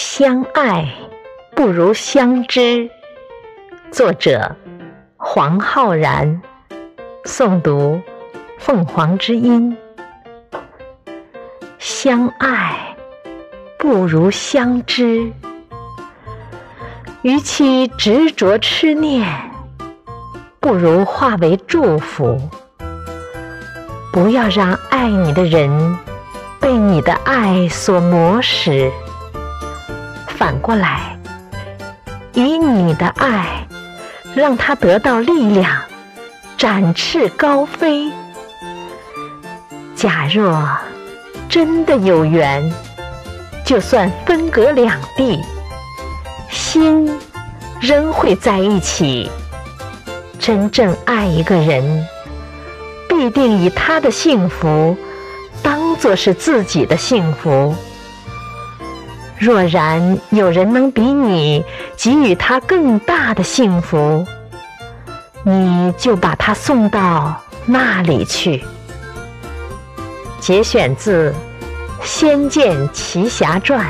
相爱不如相知。作者：黄浩然。诵读：凤凰之音。相爱不如相知，与其执着痴念，不如化为祝福。不要让爱你的人被你的爱所磨蚀。反过来，以你的爱，让他得到力量，展翅高飞。假若真的有缘，就算分隔两地，心仍会在一起。真正爱一个人，必定以他的幸福当作是自己的幸福。若然有人能比你给予他更大的幸福，你就把他送到那里去。节选自《仙剑奇侠传》。